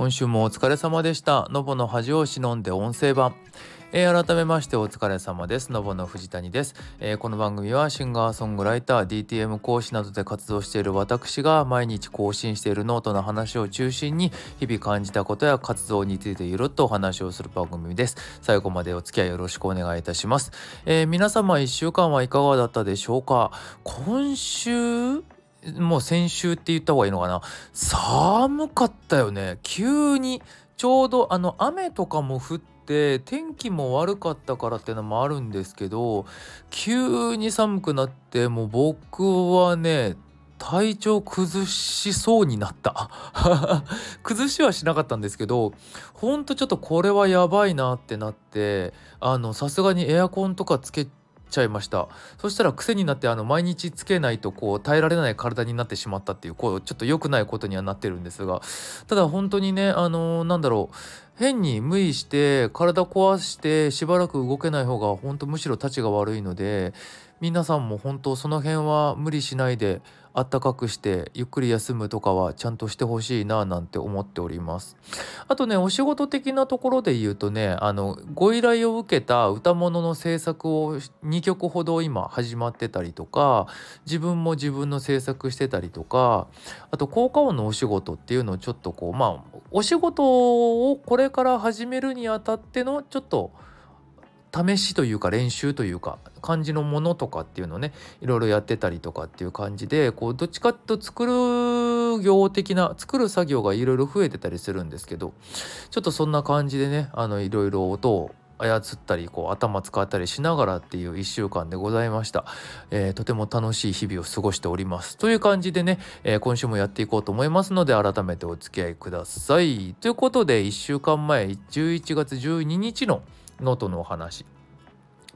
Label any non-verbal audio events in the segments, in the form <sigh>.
今週もお疲れ様でしたのぼの恥を忍んで音声版えー、改めましてお疲れ様です。のぼの藤谷です、えー、この番組はシンガーソングライター、DTM 講師などで活動している私が毎日更新しているノートの話を中心に日々感じたことや活動についてゆるっとお話をする番組です。最後までお付き合いよろしくお願いいたします。えー、皆様1週間はいかがだったでしょうか？今週もう先週って言った方がいいのかな。寒かったよね。急にちょうどあの雨とかも降って天気も悪かったからっていうのもあるんですけど急に寒くなってもう僕はね体調崩しそうになった。<laughs> 崩しはしなかったんですけどほんとちょっとこれはやばいなってなってあのさすがにエアコンとかつけちゃいました。そしたら癖になってあの毎日つけないとこう耐えられない体になってしまったっていうこうちょっと良くないことにはなってるんですがただ本当にねあのー、なんだろう変に無理して体壊してしばらく動けない方が本当むしろたちが悪いので皆さんも本当その辺は無理しないであったかくしてゆっくり休むとかはちゃんとしてほしいななんて思っております。あとねお仕事的なところで言うとねあのご依頼を受けた歌物の制作を2曲ほど今始まってたりとか自分も自分の制作してたりとかあと効果音のお仕事っていうのをちょっとこうまあお仕事をこれから始めるにあたってのちょっと試しというか練習というか感じのものとかっていうのをねいろいろやってたりとかっていう感じでこうどっちかっていうと作る業的な作る作業がいろいろ増えてたりするんですけどちょっとそんな感じでねあのいろいろ音を操ったりこう頭使ったりしながらっていう1週間でございました、えー、とても楽しい日々を過ごしております。という感じでね、えー、今週もやっていこうと思いますので改めてお付き合いください。ということで1週間前11月12日の「ノートのお話。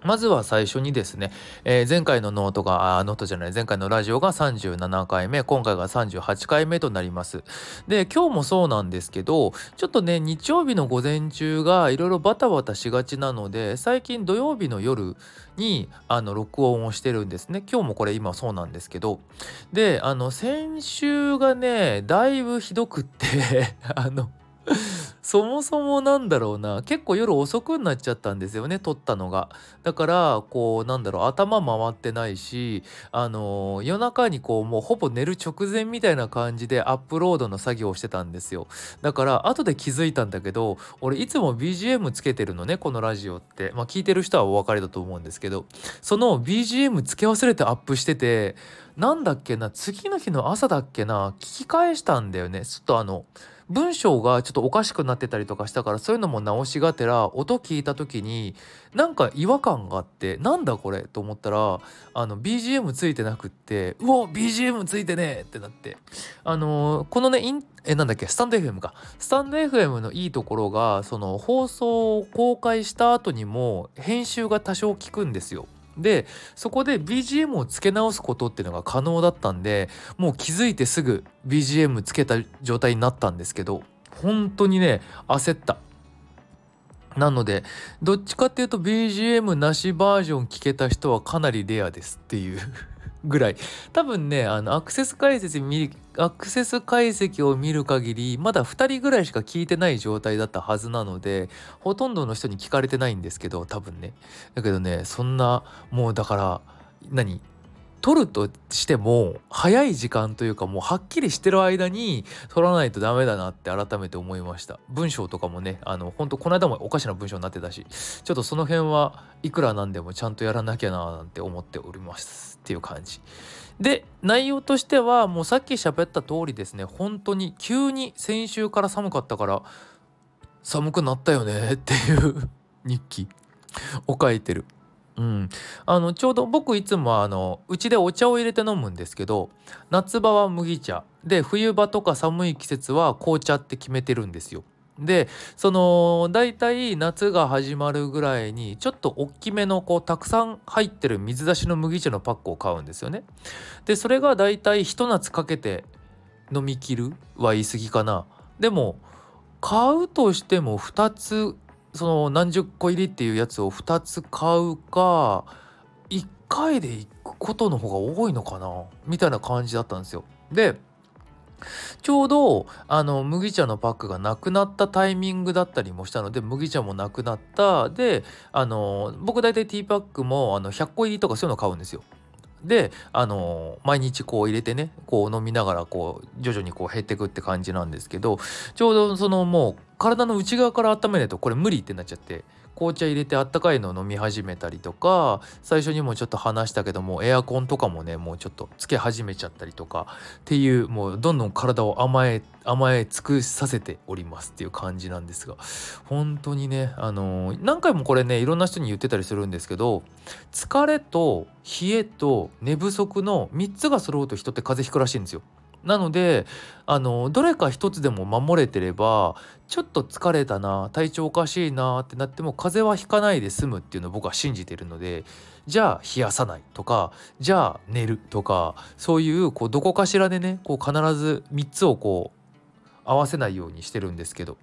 まずは最初にですね、えー、前回のノートが、ノートじゃない、前回のラジオが37回目、今回が38回目となります。で、今日もそうなんですけど、ちょっとね、日曜日の午前中がいろいろバタバタしがちなので、最近土曜日の夜に、あの、録音をしてるんですね。今日もこれ今そうなんですけど、で、あの、先週がね、だいぶひどくって <laughs> あの、<laughs> そもそもなんだろうな。結構夜遅くになっちゃったんですよね撮ったのが。だからこうなんだろう頭回ってないしあの夜中にこうもうほぼ寝る直前みたいな感じでアップロードの作業をしてたんですよ。だから後で気づいたんだけど俺いつも BGM つけてるのねこのラジオって。まあ聞いてる人はお分かりだと思うんですけどその BGM つけ忘れてアップしててなんだっけな次の日の朝だっけな聞き返したんだよね。ちょっとあの文章がちょっとおかしくなってたりとかしたからそういうのも直しがてら音聞いた時になんか違和感があってなんだこれと思ったらあの BGM ついてなくってうお BGM ついてねってなって。あのー、このねインえなんだっけスタンド FM か。スタンド FM のいいところがその放送を公開した後にも編集が多少効くんですよ。でそこで BGM を付け直すことっていうのが可能だったんでもう気づいてすぐ BGM つけた状態になったんですけど本当にね焦った。なのでどっちかっていうと BGM なしバージョン聞けた人はかなりレアですっていう。ぐらい。多分ねあのアクセス解析見アクセス解析を見る限りまだ2人ぐらいしか聞いてない状態だったはずなのでほとんどの人に聞かれてないんですけど多分ね。だけどねそんなもうだから何？撮るとしても早い時間というかもうはっきりしてる間に撮らないとダメだなって改めて思いました。文章とかもねあの本当この間もおかしな文章になってたしちょっとその辺はいくらなんでもちゃんとやらなきゃななんて思っておりますっていう感じ。で内容としてはもうさっき喋った通りですね本当に急に先週から寒かったから寒くなったよねっていう日記を書いてる。うん、あのちょうど僕いつもうちでお茶を入れて飲むんですけど夏場は麦茶で冬場とか寒い季節は紅茶って決めてるんですよ。でその大体夏が始まるぐらいにちょっと大きめのこうたくさん入ってる水出しの麦茶のパックを買うんですよね。でそれが大体ひと夏かけて飲み切るは言い過ぎかな。でも買うとしても2つその何十個入りっていうやつを2つ買うか1回で行くことの方が多いのかなみたいな感じだったんですよ。でちょうどあの麦茶のパックがなくなったタイミングだったりもしたので麦茶もなくなったであの僕大体ティーパックもあの100個入りとかそういうの買うんですよ。であの毎日こう入れてねこう飲みながらこう徐々にこう減ってくって感じなんですけどちょうどそのもう体の内側から温めないとこれ無理ってなっちゃって。紅茶入れてあったかいの飲み始めたりとか最初にもちょっと話したけどもエアコンとかもねもうちょっとつけ始めちゃったりとかっていうもうどんどん体を甘え甘え尽くさせておりますっていう感じなんですが本当にねあの、何回もこれねいろんな人に言ってたりするんですけど疲れと冷えと寝不足の3つが揃うと人って風邪ひくらしいんですよ。なのであのどれか一つでも守れてればちょっと疲れたな体調おかしいなってなっても風邪はひかないで済むっていうのを僕は信じてるのでじゃあ冷やさないとかじゃあ寝るとかそういうこうどこかしらでねこう必ず3つをこう合わせないようにしてるんですけど。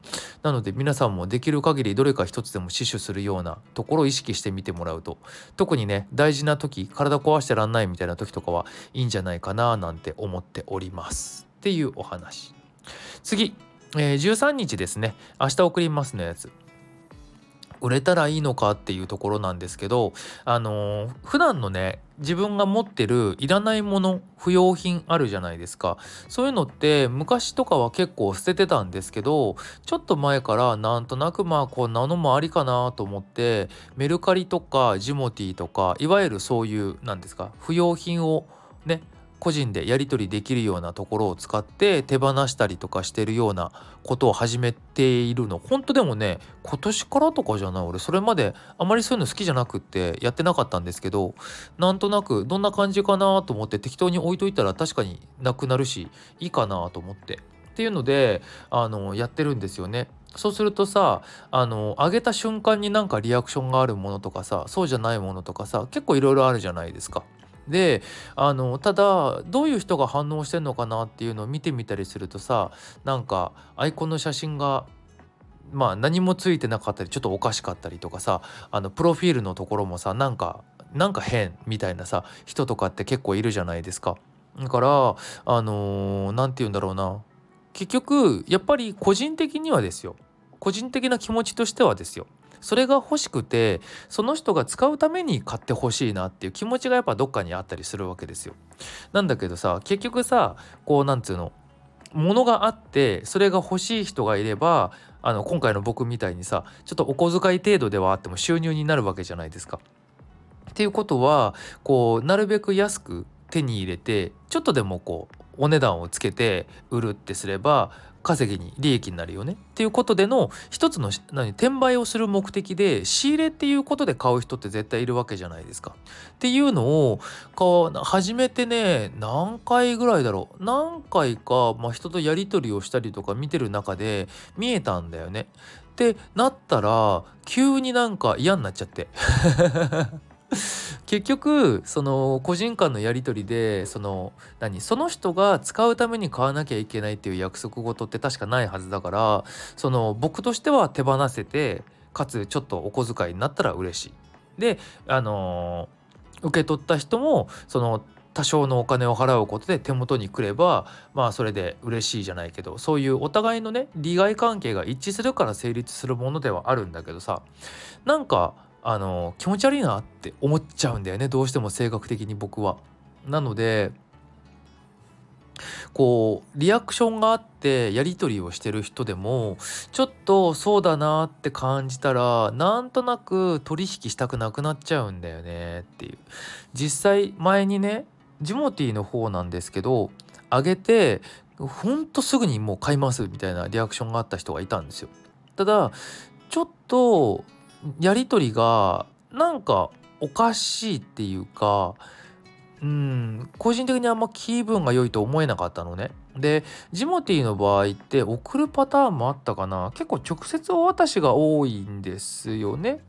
なので皆さんもできる限りどれか一つでも死守するようなところを意識してみてもらうと。特にね大事な時体壊してらんないみたいな時とかはいいんじゃないかななんて思っております。っていうお話。次、えー、13日ですね。明日送りますのやつ。売れたらいいのかっていうところなんですけどあのー、普段のね自分が持ってるいらないもの不要品あるじゃないですか。そういうのって昔とかは結構捨ててたんですけどちょっと前からなんとなくまあこんなのもありかなと思ってメルカリとかジモティーとかいわゆるそういうなんですか不要品をね個人でやり取りできるようなところを使って手放したりとかしてるようなことを始めているの本当でもね今年からとかじゃない？俺それまであまりそういうの好きじゃなくってやってなかったんですけどなんとなくどんな感じかなと思って適当に置いといたら確かになくなるしいいかなと思ってっていうのであのやってるんですよね。そうするとさあの上げた瞬間になんかリアクションがあるものとかさそうじゃないものとかさ結構いろいろあるじゃないですか。であのただどういう人が反応してんのかなっていうのを見てみたりするとさなんかアイコンの写真がまあ何もついてなかったりちょっとおかしかったりとかさあのプロフィールのところもさなんかなんか変みたいなさ人とかって結構いるじゃないですか。だからあの何、ー、て言うんだろうな。結局やっぱり個人的にはですよ。個人的な気持ちとしてはですよ。それが欲しくてその人が使うために買ってほしいなっていう気持ちがやっぱどっかにあったりするわけですよ。なんだけどさ結局さこうなんつうのものがあってそれが欲しい人がいればあの今回の僕みたいにさちょっとお小遣い程度ではあっても収入になるわけじゃないですか。っていうことはこうなるべく安く手に入れてちょっとでもこうお値段をつけて売るってすれば稼ぎに利益になるよねっていうことでの一つの何転売をする目的で仕入れっていうことで買う人って絶対いるわけじゃないですか。っていうのをこう始めてね何回ぐらいだろう何回か、まあ、人とやり取りをしたりとか見てる中で見えたんだよね。ってなったら急になんか嫌になっちゃって。<laughs> 結局その個人間のやり取りでその何その人が使うために買わなきゃいけないっていう約束事って確かないはずだからその僕としては手放せてかつちょっとお小遣いになったら嬉しい。であの受け取った人もその多少のお金を払うことで手元に来ればまあそれで嬉しいじゃないけどそういうお互いのね利害関係が一致するから成立するものではあるんだけどさなんかあの気持ち悪いなって思っちゃうんだよねどうしても性格的に僕は。なのでこうリアクションがあってやり取りをしてる人でもちょっとそうだなって感じたらなんとなく取引したくなくなっちゃうんだよねっていう実際前にねジモティーの方なんですけど上げてほんとすぐにもう買いますみたいなリアクションがあった人がいたんですよ。ただちょっとやり取りがなんかおかしいっていうかうん個人的にあんま気分が良いと思えなかったのね。でジモティーの場合って送るパターンもあったかな結構直接お渡しが多いんですよね。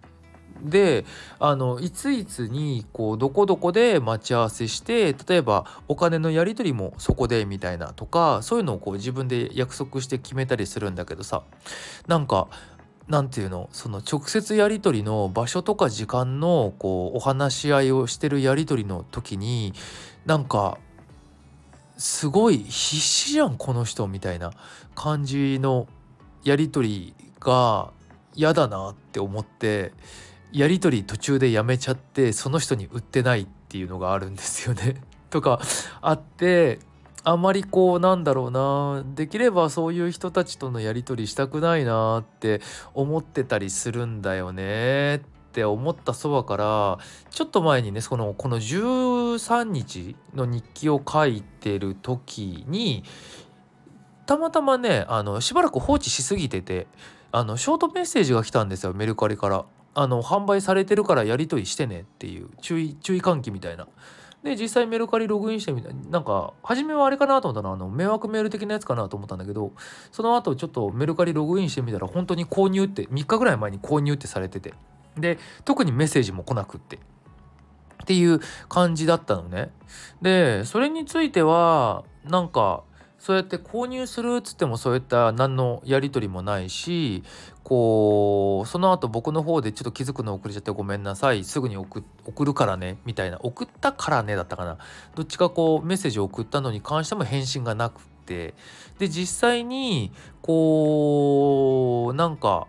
であのいついつにこうどこどこで待ち合わせして例えばお金のやり取りもそこでみたいなとかそういうのをこう自分で約束して決めたりするんだけどさなんか何て言うのその直接やり取りの場所とか時間のこうお話し合いをしてるやり取りの時になんかすごい必死じゃんこの人みたいな感じのやり取りが嫌だなって思ってやり取り途中でやめちゃってその人に売ってないっていうのがあるんですよね。とかあってあまりこうなんだろうなできればそういう人たちとのやり取りしたくないなって思ってたりするんだよねって思ったそばからちょっと前にねそのこの13日の日記を書いてる時にたまたまねあのしばらく放置しすぎててあのショートメッセージが来たんですよメルカリから。あの販売されてるからやり取りしてねっていう注意注意喚起みたいな。で実際メルカリログインしてみたなんか初めはあれかなと思ったらあの迷惑メール的なやつかなと思ったんだけどその後ちょっとメルカリログインしてみたら本当に購入って3日ぐらい前に購入ってされてて。で特にメッセージも来なくって。っていう感じだったのね。でそれについてはなんかそうやって購入するっつってもそういった何のやり取りもないしこうその後僕の方でちょっと気づくの遅れちゃってごめんなさい。すぐに送るからねみたいな。送ったからねだったかな。どっちかこうメッセージを送ったのに関しても返信がなくて。で実際にこうなんか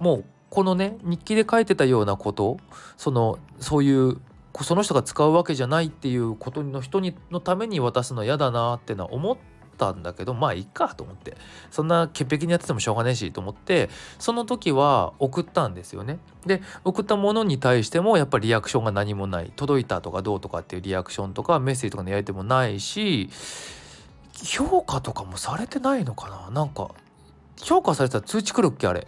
もうこのね日記で書いてたようなことそのそういうその人が使うわけじゃないっていうことの人にのために渡すの嫌だなってのは思ってったんだけどまあいいかと思って。そんな潔癖にやっててもしょうがねえしと思ってその時は送ったんですよね。で送ったものに対してもやっぱりリアクションが何もない。届いたとかどうとかっていうリアクションとかメッセージとかのやり手もないし評価とかもされてないのかな。なんか評価されたら通知来るっけあれ。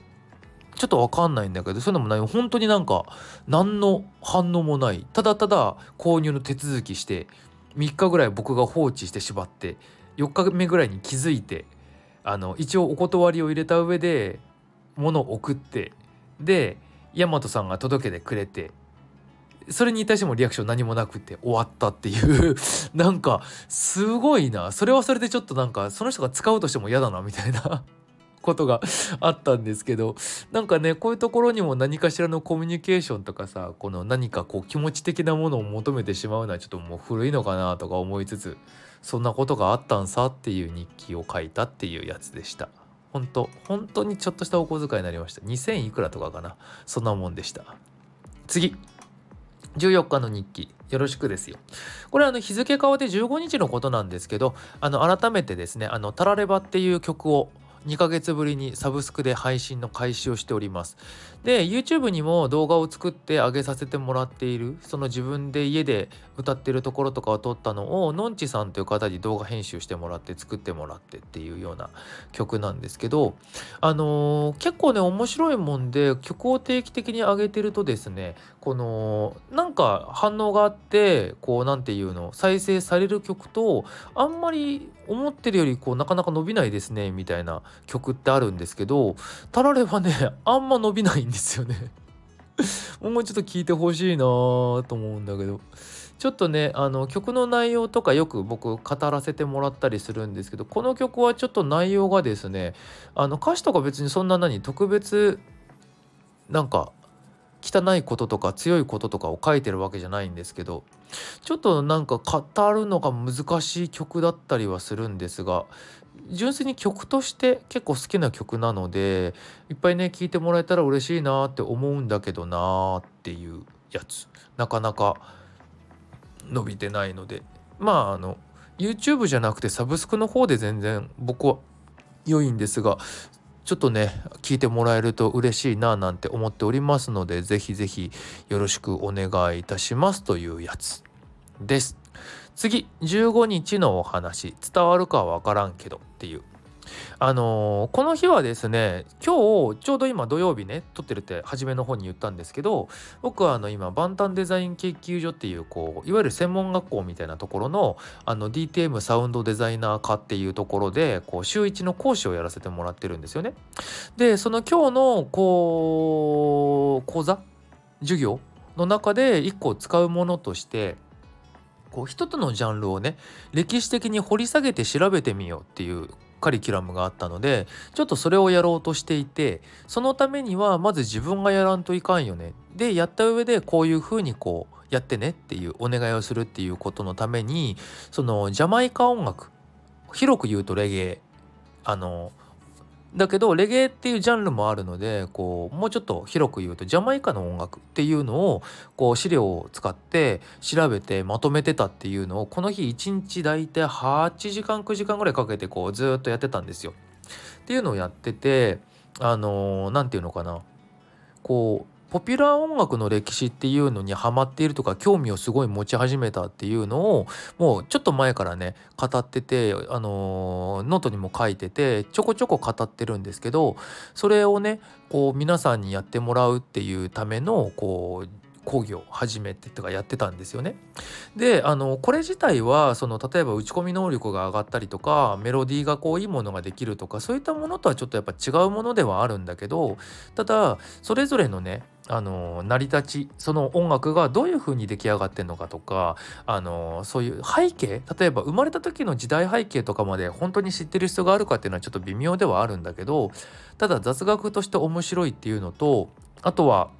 ちょっとわかんないんだけどそういうのもない。本当になんか何の反応もない。ただただ購入の手続きして3日ぐらい僕が放置してしまって4日目ぐらいに気づいてあの一応お断りを入れた上で物を送ってで大和さんが届けてくれてそれに対してもリアクション何もなくて終わったっていう。<laughs> なんかすごいな。それはそれでちょっとなんかその人が使うとしても嫌だなみたいな。ことがあったんですけどなんかねこういうところにも何かしらのコミュニケーションとかさこの何かこう気持ち的なものを求めてしまうのはちょっともう古いのかなとか思いつつそんなことがあったんさっていう日記を書いたっていうやつでした。本当本当にちょっとしたお小遣いになりました。2000いくらとかかな。そんなもんでした。次。14日の日記。よろしくですよ。これあの日付変わって15日のことなんですけどあの改めてですね「あのタラレバ」っていう曲を2ヶ月ぶりにサブスクで配信の開始をしております。で YouTube にも動画を作って上げさせてもらっている。その自分で家で歌ってるところとかを撮ったのをのんちさんという方に動画編集してもらって作ってもらってっていうような曲なんですけどあのー、結構ね面白いもんで曲を定期的に上げてるとですねこのなんか反応があってこう何て言うの再生される曲とあんまり思ってるよりこうなかなか伸びないですねみたいな曲ってあるんですけどタラレはねあんま伸びないんですですよね。<laughs> もうちょっと聞いてほしいなと思うんだけど。ちょっとねあの曲の内容とかよく僕語らせてもらったりするんですけどこの曲はちょっと内容がですねあの歌詞とか別にそんな何特別なんか汚いこととか強いこととかを書いてるわけじゃないんですけどちょっとなんか語るのが難しい曲だったりはするんですが純粋に曲として結構好きな曲なのでいっぱいね聴いてもらえたら嬉しいなって思うんだけどなーっていうやつなかなか伸びてないのでまああの YouTube じゃなくてサブスクの方で全然僕は良いんですがちょっとね聞いてもらえると嬉しいななんて思っておりますので是非是非よろしくお願いいたしますというやつです。次15日のお話伝わるかは分からんけどっていうあのー、この日はですね今日ちょうど今土曜日ね撮ってるって初めの方に言ったんですけど僕はあの今バンタンデザイン研究所っていうこういわゆる専門学校みたいなところのあの DTM サウンドデザイナー科っていうところでこう週1の講師をやらせてもらってるんですよね。でその今日のこう講座授業の中で1個使うものとしてこう一つのジャンルをね歴史的に掘り下げて調べてみようっていうカリキュラムがあったのでちょっとそれをやろうとしていてそのためにはまず自分がやらんといかんよね。でやった上でこういうふうにこうやってねっていうお願いをするっていうことのためにそのジャマイカ音楽広く言うとレゲエあのだけどレゲエっていうジャンルもあるのでこうもうちょっと広く言うとジャマイカの音楽っていうのをこう資料を使って調べてまとめてたっていうのをこの日一日大体8時間9時間ぐらいかけてこうずっとやってたんですよ。っていうのをやっててあの何て言うのかなこうポピュラー音楽の歴史っていうのにハマっているとか興味をすごい持ち始めたっていうのをもうちょっと前からね語ってて、あのノートにも書いててちょこちょこ語ってるんですけどそれをねこう皆さんにやってもらうっていうためのこう講義を始めてとかやってたんですよね。であのこれ自体はその例えば打ち込み能力が上がったりとかメロディーがこういいものができるとかそういったものとはちょっとやっぱ違うものではあるんだけどただそれぞれのねあの成り立ちその音楽がどういう風に出来上がってんのかとかあのそういう背景例えば生まれた時の時代背景とかまで本当に知ってる人があるかっていうのはちょっと微妙ではあるんだけどただ雑学として面白いっていうのとあとは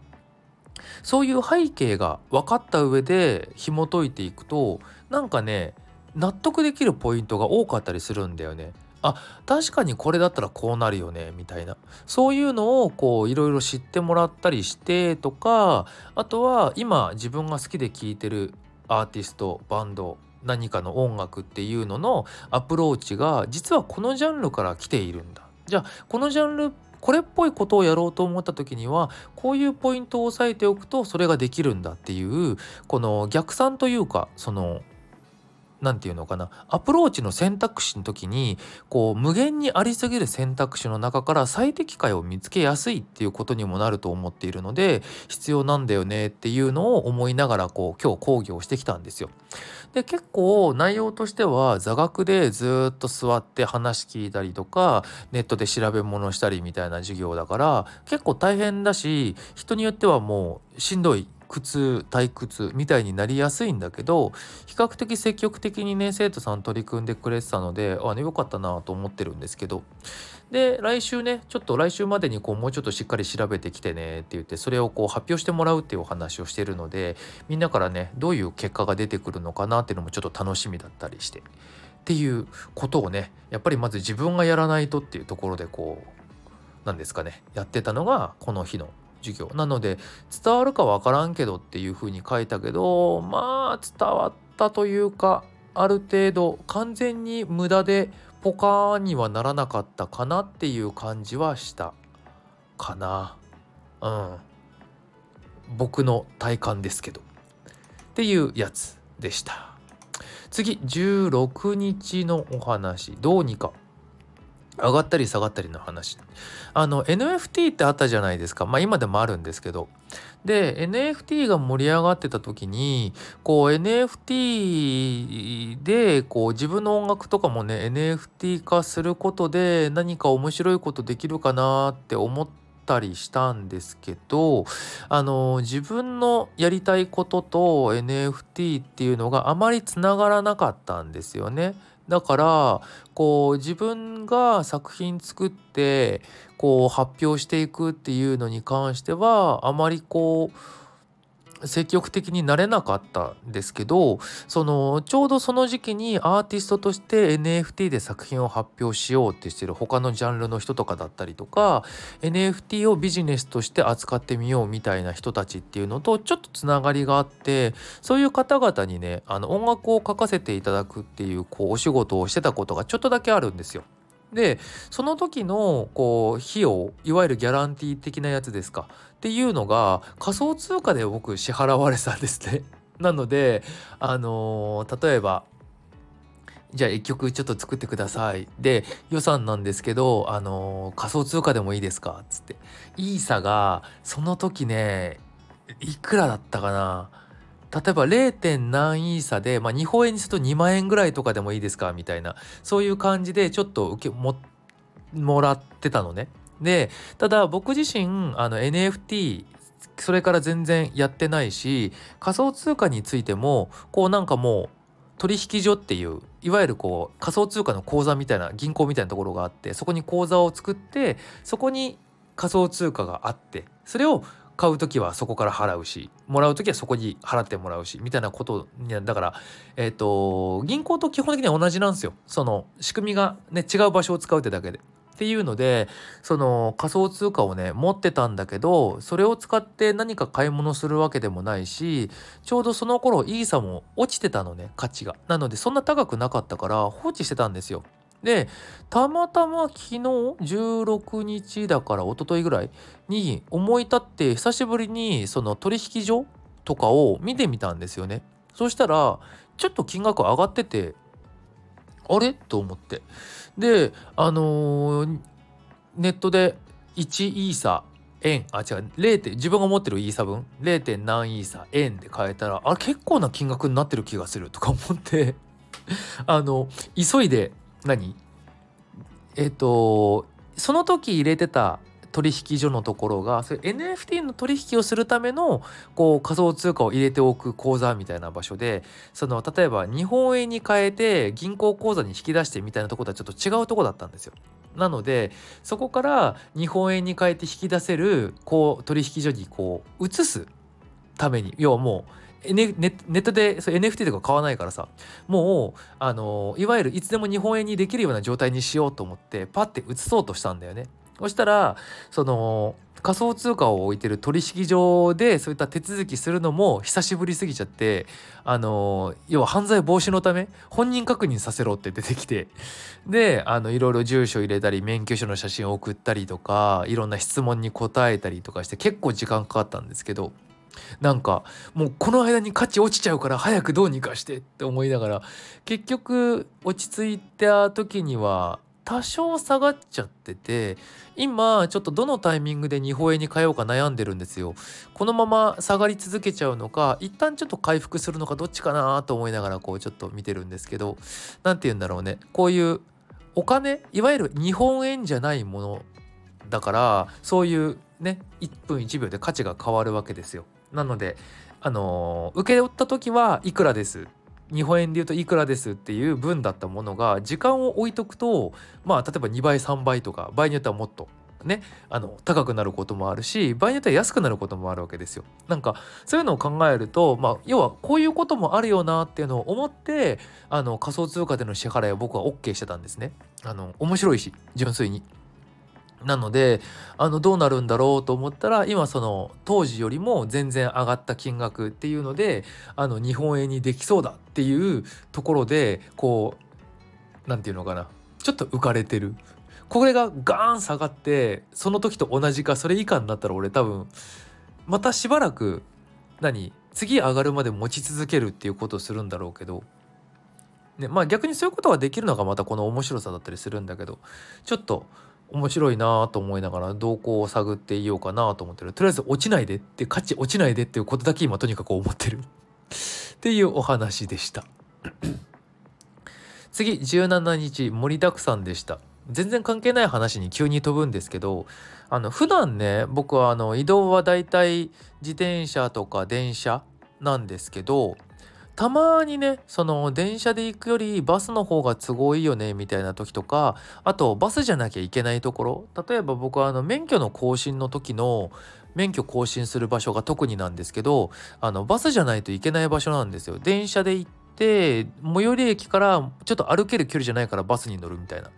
そういう背景が分かった上で紐解いていくとなんかね納得できるポイントが多かったりするんだよね。あ確かにこれだったらこうなるよねみたいな。そういうのをこういろいろ知ってもらったりしてとかあとは今自分が好きで聴いてるアーティストバンド何かの音楽っていうののアプローチが実はこのジャンルから来ているんだ。じゃあこのジャンルこれっぽいことをやろうと思った時にはこういうポイントを押さえておくとそれができるんだっていうこの逆算というかその何て言うのかなアプローチの選択肢の時にこう無限にありすぎる選択肢の中から最適解を見つけやすいっていうことにもなると思っているので必要なんだよねっていうのを思いながらこう今日講義をしてきたんですよ。で結構内容としては座学でずっと座って話聞いたりとかネットで調べ物したりみたいな授業だから結構大変だし人によってはもうしんどい苦痛退屈みたいになりやすいんだけど比較的積極的にね生徒さん取り組んでくれてたのであねよかったなと思ってるんですけど。で来週ねちょっと来週までにこうもうちょっとしっかり調べてきてねって言ってそれをこう発表してもらうっていうお話をしてるのでみんなからねどういう結果が出てくるのかなっていうのもちょっと楽しみだったりしてっていうことをねやっぱりまず自分がやらないとっていうところでこうなんですかねやってたのがこの日の授業。なので伝わるか分からんけどっていうふうに書いたけどまあ伝わったというかある程度完全に無駄でポカーンにはならなかったかなっていう感じはした。かな。うん。僕の体感ですけど。っていうやつでした。次16日のお話。どうにか。上がったり下がったりの話。あの NFT ってあったじゃないですか。まあ今でもあるんですけど。で NFT が盛り上がってた時にこう NFT でこう自分の音楽とかもね NFT 化することで何か面白いことできるかなって思ったりしたんですけどあの自分のやりたいことと NFT っていうのがあまりつながらなかったんですよね。だからこう自分が作品作ってこう発表していくっていうのに関してはあまりこう積極的になれなかったんですけどそのちょうどその時期にアーティストとして NFT で作品を発表しようってしてる他のジャンルの人とかだったりとか NFT をビジネスとして扱ってみようみたいな人たちっていうのとちょっとつながりがあってそういう方々にねあの音楽を書かせていただくっていうこうお仕事をしてたことがちょっとだけあるんですよ。でその時のこう費用いわゆるギャランティー的なやつですかっていうのが仮想通貨で僕支払われたんですね。<laughs> なのであのー、例えばじゃあ1曲ちょっと作ってください。で予算なんですけど、あのー、仮想通貨でもいいですか？つって。イーサがその時ねいくらだったかな？例えば 0. 何イーサで、まあ、日本円にすると2万円ぐらいとかでもいいですか？みたいなそういう感じでちょっと受けももらってたのね。でただ僕自身あの NFT それから全然やってないし仮想通貨についてもこうなんかもう取引所っていういわゆるこう仮想通貨の口座みたいな銀行みたいなところがあってそこに口座を作ってそこに仮想通貨があってそれを買う時はそこから払うしもらう時はそこに払ってもらうしみたいなことにだからえっ、ー、と銀行と基本的には同じなんですよその仕組みがね違う場所を使うってだけで。っていうのでその仮想通貨をね持ってたんだけどそれを使って何か買い物するわけでもないしちょうどその頃イーサも落ちてたのね価値が。なのでそんな高くなかったから放置してたんですよ。でたまたま昨日16日だから一昨日ぐらいに思い立って久しぶりにその取引所とかを見てみたんですよね。そしたらちょっと金額上がっててあれ？と思って。であのー、ネットで1イーサ円。あ違う。0自分が持ってるイーサ分。0. 何イーサ円で買えたらあれ結構な金額になってる気がするとか思って。<laughs> あの急いで何？えっ、ー、とその時入れてた取引所のところがそれ NFT の取引をするためのこう仮想通貨を入れておく口座みたいな場所でその例えば日本円に変えて銀行口座に引き出してみたいなところとはちょっと違うとこだったんですよ。なのでそこから日本円に変えて引き出せるこう取引所にこう移すために要はもうネネットでそ NFT とか買わないからさもうあのいわゆるいつでも日本円にできるような状態にしようと思ってパッて移そうとしたんだよね。そしたらその仮想通貨を置いてる取引所でそういった手続きするのも久しぶりすぎちゃってあの要は犯罪防止のため本人確認させろって出てきてであのいろいろ住所入れたり免許証の写真を送ったりとかいろんな質問に答えたりとかして結構時間かかったんですけどなんかもうこの間に価値落ちちゃうから早くどうにかしてって思いながら結局落ち着いた時には多少下がっちゃってて今ちょっとどのタイミングで日本円に変えようか悩んでるんですよ。このまま下がり続けちゃうのか一旦ちょっと回復するのかどっちかなと思いながらこうちょっと見てるんですけど何て言うんだろうね。こういうお金いわゆる日本円じゃないものだからそういうね1分1秒で価値が変わるわけですよ。なのであのー、受け負った時はいくらです日本円で言うといくらですっていう分だったものが時間を置いとくとまあ例えば2倍3倍とか場合によってはもっとねあの高くなることもあるし場合によっては安くなることもあるわけですよ。なんかそういうのを考えるとまあ要はこういうこともあるよなっていうのを思ってあの仮想通貨での支払いを僕は OK してたんですね。あの面白いし純粋に。なのであのどうなるんだろうと思ったら今その当時よりも全然上がった金額っていうのであの日本円にできそうだっていうところでこう何て言うのかなちょっと浮かれてる。これがガーン下がってその時と同じかそれ以下になったら俺多分またしばらく何次上がるまで持ち続けるっていうことをするんだろうけど。ねまあ逆にそういうことができるのがまたこの面白さだったりするんだけどちょっと面白いなと思いながら動向を探っていようかなと思ってる。とりあえず落ちないでって価値落ちないでっていうことだけ今とにかく思ってる。<laughs> っていうお話でした。<clears throat> 次17日盛りだくさんでした。全然関係ない話に急に飛ぶんですけどあの普段ね僕はあの移動はだいたい自転車とか電車なんですけどたまにねその電車で行くよりバスの方が都合いいよねみたいな時とかあとバスじゃなきゃいけないところ。例えば僕はあの免許の更新の時の免許更新する場所が特になんですけどあのバスじゃないといけない場所なんですよ。電車で行って最寄り駅からちょっと歩ける距離じゃないからバスに乗るみたいな。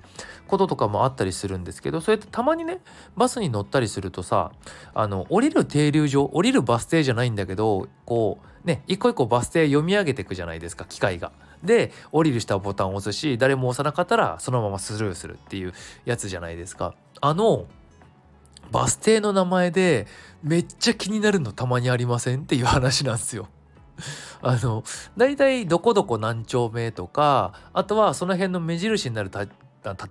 こととかもあったりするんですけどそうやってたまにねバスに乗ったりするとさあの降りる停留所降りるバス停じゃないんだけどこうね一個一個バス停読み上げていくじゃないですか機械が。で降りる人はボタンを押すし誰も押さなかったらそのままスルーするっていうやつじゃないですか。あのバス停の名前でめっちゃ気になるのたまにありませんっていう話なんですよ。<laughs> あの大体どこどこ何丁目とかあとはその辺の目印になる建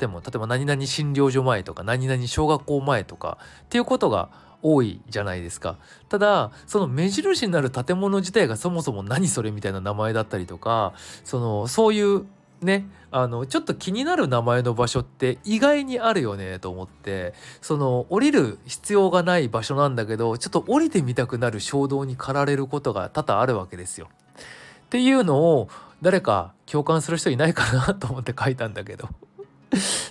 物例えば何々診療所前とか何々小学校前とかっていうことが多いじゃないですかただその目印になる建物自体がそもそも何それみたいな名前だったりとかそのそういうねあのちょっと気になる名前の場所って意外にあるよねと思ってその降りる必要がない場所なんだけどちょっと降りてみたくなる衝動に駆られることが多々あるわけですよ。っていうのを誰か共感する人いないかなと思って書いたんだけど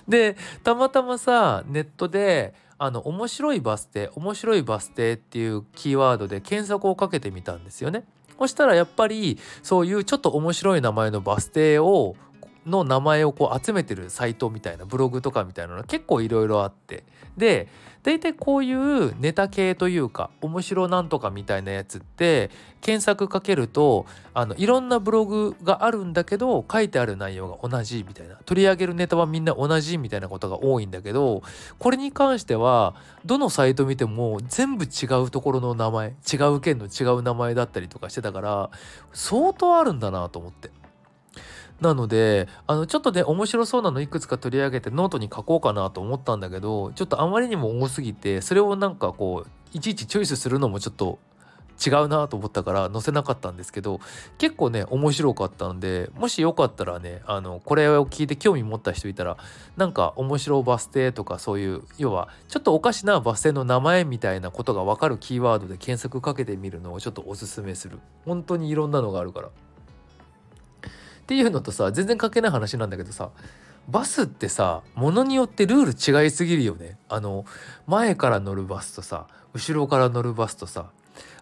でたまたまさネットであの面白いバス停面白いバス停っていうキーワードで検索をかけてみたんですよね。そしたらやっぱりそういうちょっと面白い名前のバス停をの名前をこう集めてるサイトみたいなブログとかみたいなの結構いろいろあってで大体こういうネタ系というか面白なんとかみたいなやつって検索かけるとあのいろんなブログがあるんだけど書いてある内容が同じみたいな取り上げるネタはみんな同じみたいなことが多いんだけどこれに関してはどのサイト見ても全部違うところの名前違う県の違う名前だったりとかしてたから相当あるんだなと思って。なのであのちょっとね面白そうなのいくつか取り上げてノートに書こうかなと思ったんだけどちょっとあまりにも多すぎてそれをなんかこういちいちチョイスするのもちょっと違うなと思ったから載せなかったんですけど結構ね面白かったんでもしよかったらねあのこれを聞いて興味持った人いたらなんか面白バス停とかそういう要はちょっとおかしなバス停の名前みたいなことが分かるキーワードで検索かけてみるのをちょっとおすすめする本当にいろんなのがあるから。っていうのとさ全然関係ない話なんだけどさバスってさものによってルール違いすぎるよね。あの前から乗るバスとさ後ろから乗るバスとさ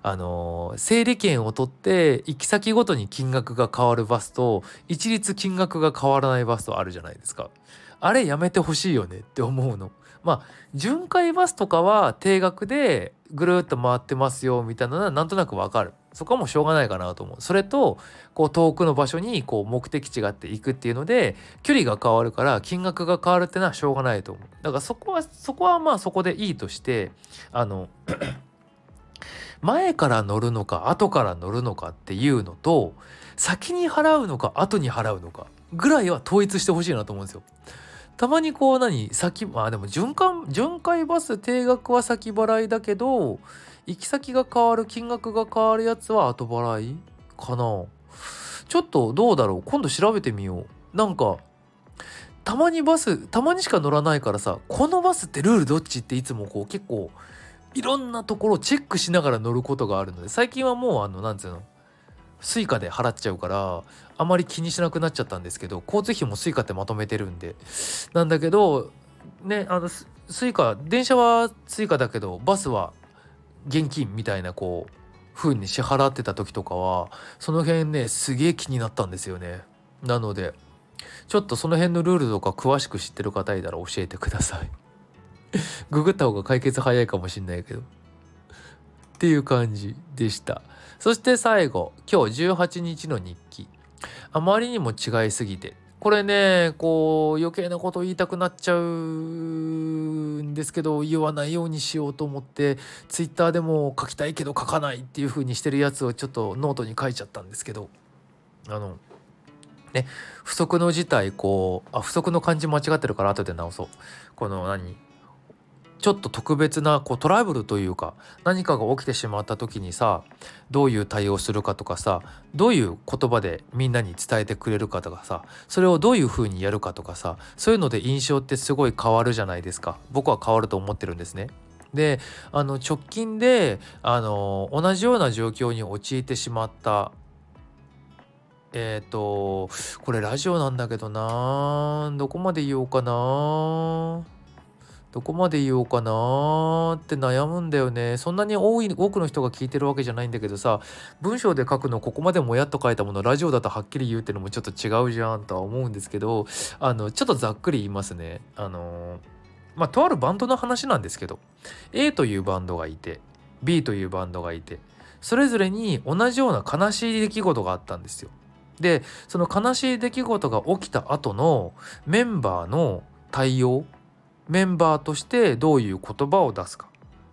あの整理券を取って行き先ごとに金額が変わるバスと一律金額が変わらないバスとあるじゃないですか。あれやめてほしいよねって思うの。まあ巡回バスとかは定額でぐるっと回ってますよみたいなのはなんとなくわかる。そこはもうしょうがないかなと思うそれとこう遠くの場所にこう目的地があって行くっていうので距離が変わるから金額が変わるっていうのはしょうがないと思うだからそこはそこはまあそこでいいとしてあの <clears throat> 前から乗るのか後から乗るのかっていうのと先に払うのか後に払うのかぐらいは統一してほしいなと思うんですよ。たまにこう何先まあでも循環巡回バス定額は先払いだけど行き先が変わる金額が変わるやつは後払い？かな？ちょっとどうだろう？今度調べてみよう。なんかたまにバスたまにしか乗らないからさこのバスってルールどっちっていつもこう結構いろんなところをチェックしながら乗ることがあるので最近はもうあのなんつうの？suica で払っちゃうからあまり気にしなくなっちゃったんですけど交通費も suica ってまとめてるんで。なんだけどねあの suica 電車は suica だけどバスは現金みたいなこう風に支払ってた時とかはその辺ねすげえ気になったんですよね。なのでちょっとその辺のルールとか詳しく知ってる方いたら教えてください。<laughs> ググった方が解決早いかもしんないけど。っていう感じでした。そして最後今日18日の日記。あまりにも違いすぎてこれねこう余計なこと言いたくなっちゃうんですけど言わないようにしようと思ってツイッターでも書きたいけど書かないっていう風にしてるやつをちょっとノートに書いちゃったんですけどあのね不足の事態こうあ不足の漢字間違ってるから後で直そう。この何？ちょっと特別なこうトラブルというか何かが起きてしまった時にさどういう対応するかとかさどういう言葉でみんなに伝えてくれるかとかさそれをどういうふうにやるかとかさそういうので印象ってすごい変わるじゃないですか僕は変わると思ってるんですね。であの直近であの同じような状況に陥ってしまったえっ、ー、とこれラジオなんだけどなどこまで言おうかなどこまで言おうかなーって悩むんだよね。そんなに多い多くの人が聞いてるわけじゃないんだけどさ文章で書くのここまでもやっと書いたものラジオだとはっきり言うってのもちょっと違うじゃんとは思うんですけどあのちょっとざっくり言いますね。あのまあとあるバンドの話なんですけど A というバンドがいて B というバンドがいてそれぞれに同じような悲しい出来事があったんですよ。でその悲しい出来事が起きた後のメンバーの対応メンバーとしてどういう言葉を出すか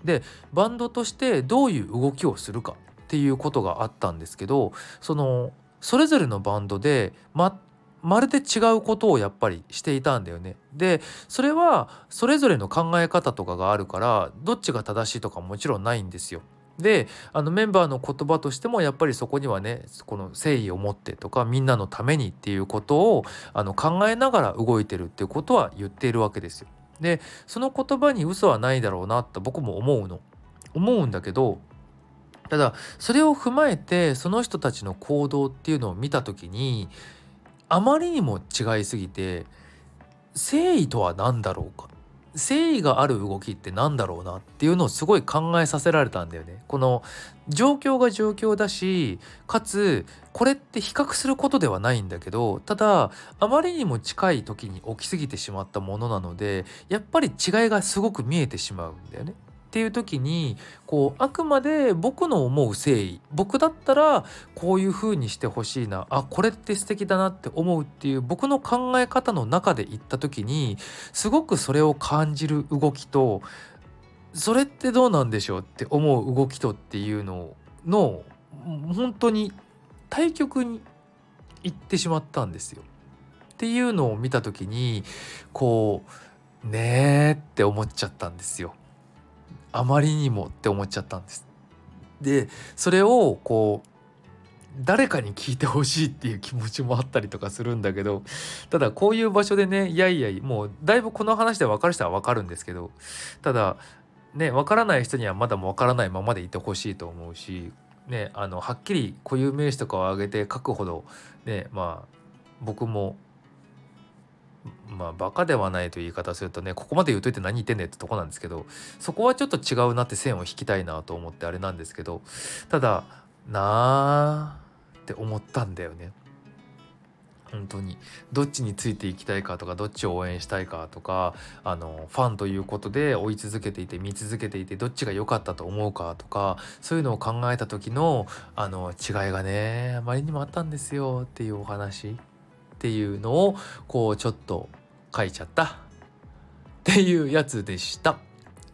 でバンドとしてどういう動きをするかっていうことがあったんですけどそのそれぞれのバンドでままるで違うことをやっぱりしていたんだよね。でそれはそれぞれの考え方とかがあるからどっちが正しいとかもちろんないんですよ。であのメンバーの言葉としてもやっぱりそこにはねこの誠意を持ってとかみんなのためにっていうことをあの考えながら動いてるっていうことは言っているわけですよ。でその言葉に嘘はないだろうなと僕も思うの。思うんだけどただそれを踏まえてその人たちの行動っていうのを見た時にあまりにも違いすぎて誠意とは何だろうか。誠意がある動きってなんだろうなっていうのをすごい考えさせられたんだよね。この状況が状況だしかつこれって比較することではないんだけどただあまりにも近い時に起きすぎてしまったものなのでやっぱり違いがすごく見えてしまうんだよね。っていう時にこうあくまで僕の思う誠意僕だったらこういう風にしてほしいなあこれって素敵だなって思うっていう僕の考え方の中で言った時にすごくそれを感じる動きとそれってどうなんでしょうって思う動きとっていうのの本当に対極に行ってしまったんですよ。っていうのを見た時にこうねえって思っちゃったんですよ。あまりにもって思っちゃったんです。でそれをこう誰かに聞いてほしいっていう気持ちもあったりとかするんだけどただこういう場所でねいやいやもうだいぶこの話で分かる人は分かるんですけどただね分からない人にはまだ分からないままでいてほしいと思うしねあのはっきり固有名詞とかを挙げて書くほどねまあ僕もまあバカではないという言い方するとねここまで言うといて何言ってんねんってとこなんですけどそこはちょっと違うなって線を引きたいなと思ってあれなんですけどただなーって思ったんだよね。本当にどっちについていきたいかとかどっちを応援したいかとかあのファンということで追い続けていて見続けていてどっちが良かったと思うかとかそういうのを考えた時のあの違いがねあまりにもあったんですよっていうお話っていうのをこうちょっと書いちゃったっていうやつでした。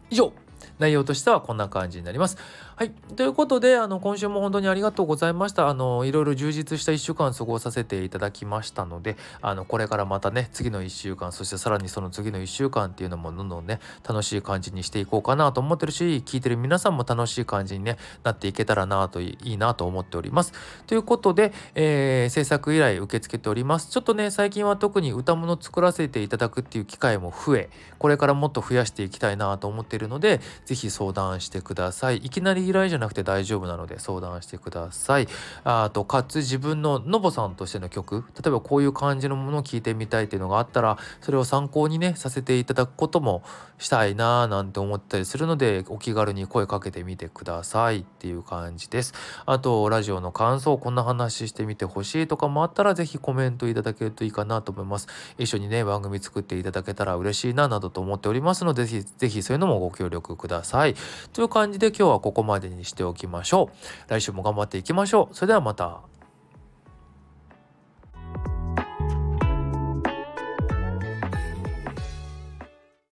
以上内容としてはこんな感じになります。はい。ということで、あの、今週も本当にありがとうございました。あの、いろいろ充実した1週間過ごさせていただきましたので、あの、これからまたね、次の1週間、そしてさらにその次の1週間っていうのもどんどんね、楽しい感じにしていこうかなと思ってるし、聞いてる皆さんも楽しい感じにね、なっていけたらなといいなと思っております。ということで、えー、制作依頼受け付けております。ちょっとね、最近は特に歌物作らせていただくっていう機会も増え、これからもっと増やしていきたいなと思っているので、是非相談してください。いきなり依頼じゃなくて大丈夫なので相談してください。あとかつ自分ののぼさんとしての曲例えばこういう感じのものを聴いてみたいっていうのがあったらそれを参考にねさせていただくこともしたいなーなんて思ったりするのでお気軽に声かけてみてくださいっていう感じです。あとラジオの感想こんな話してみてほしいとかもあったら是非コメントいただけるといいかなと思います。一緒にね番組作っていただけたら嬉しいななどと思っておりますので是非是非そういうのもご協力ください。という感じで今日はここまでにしておきます。ましょう。来週も頑張っていきましょう。それではまた。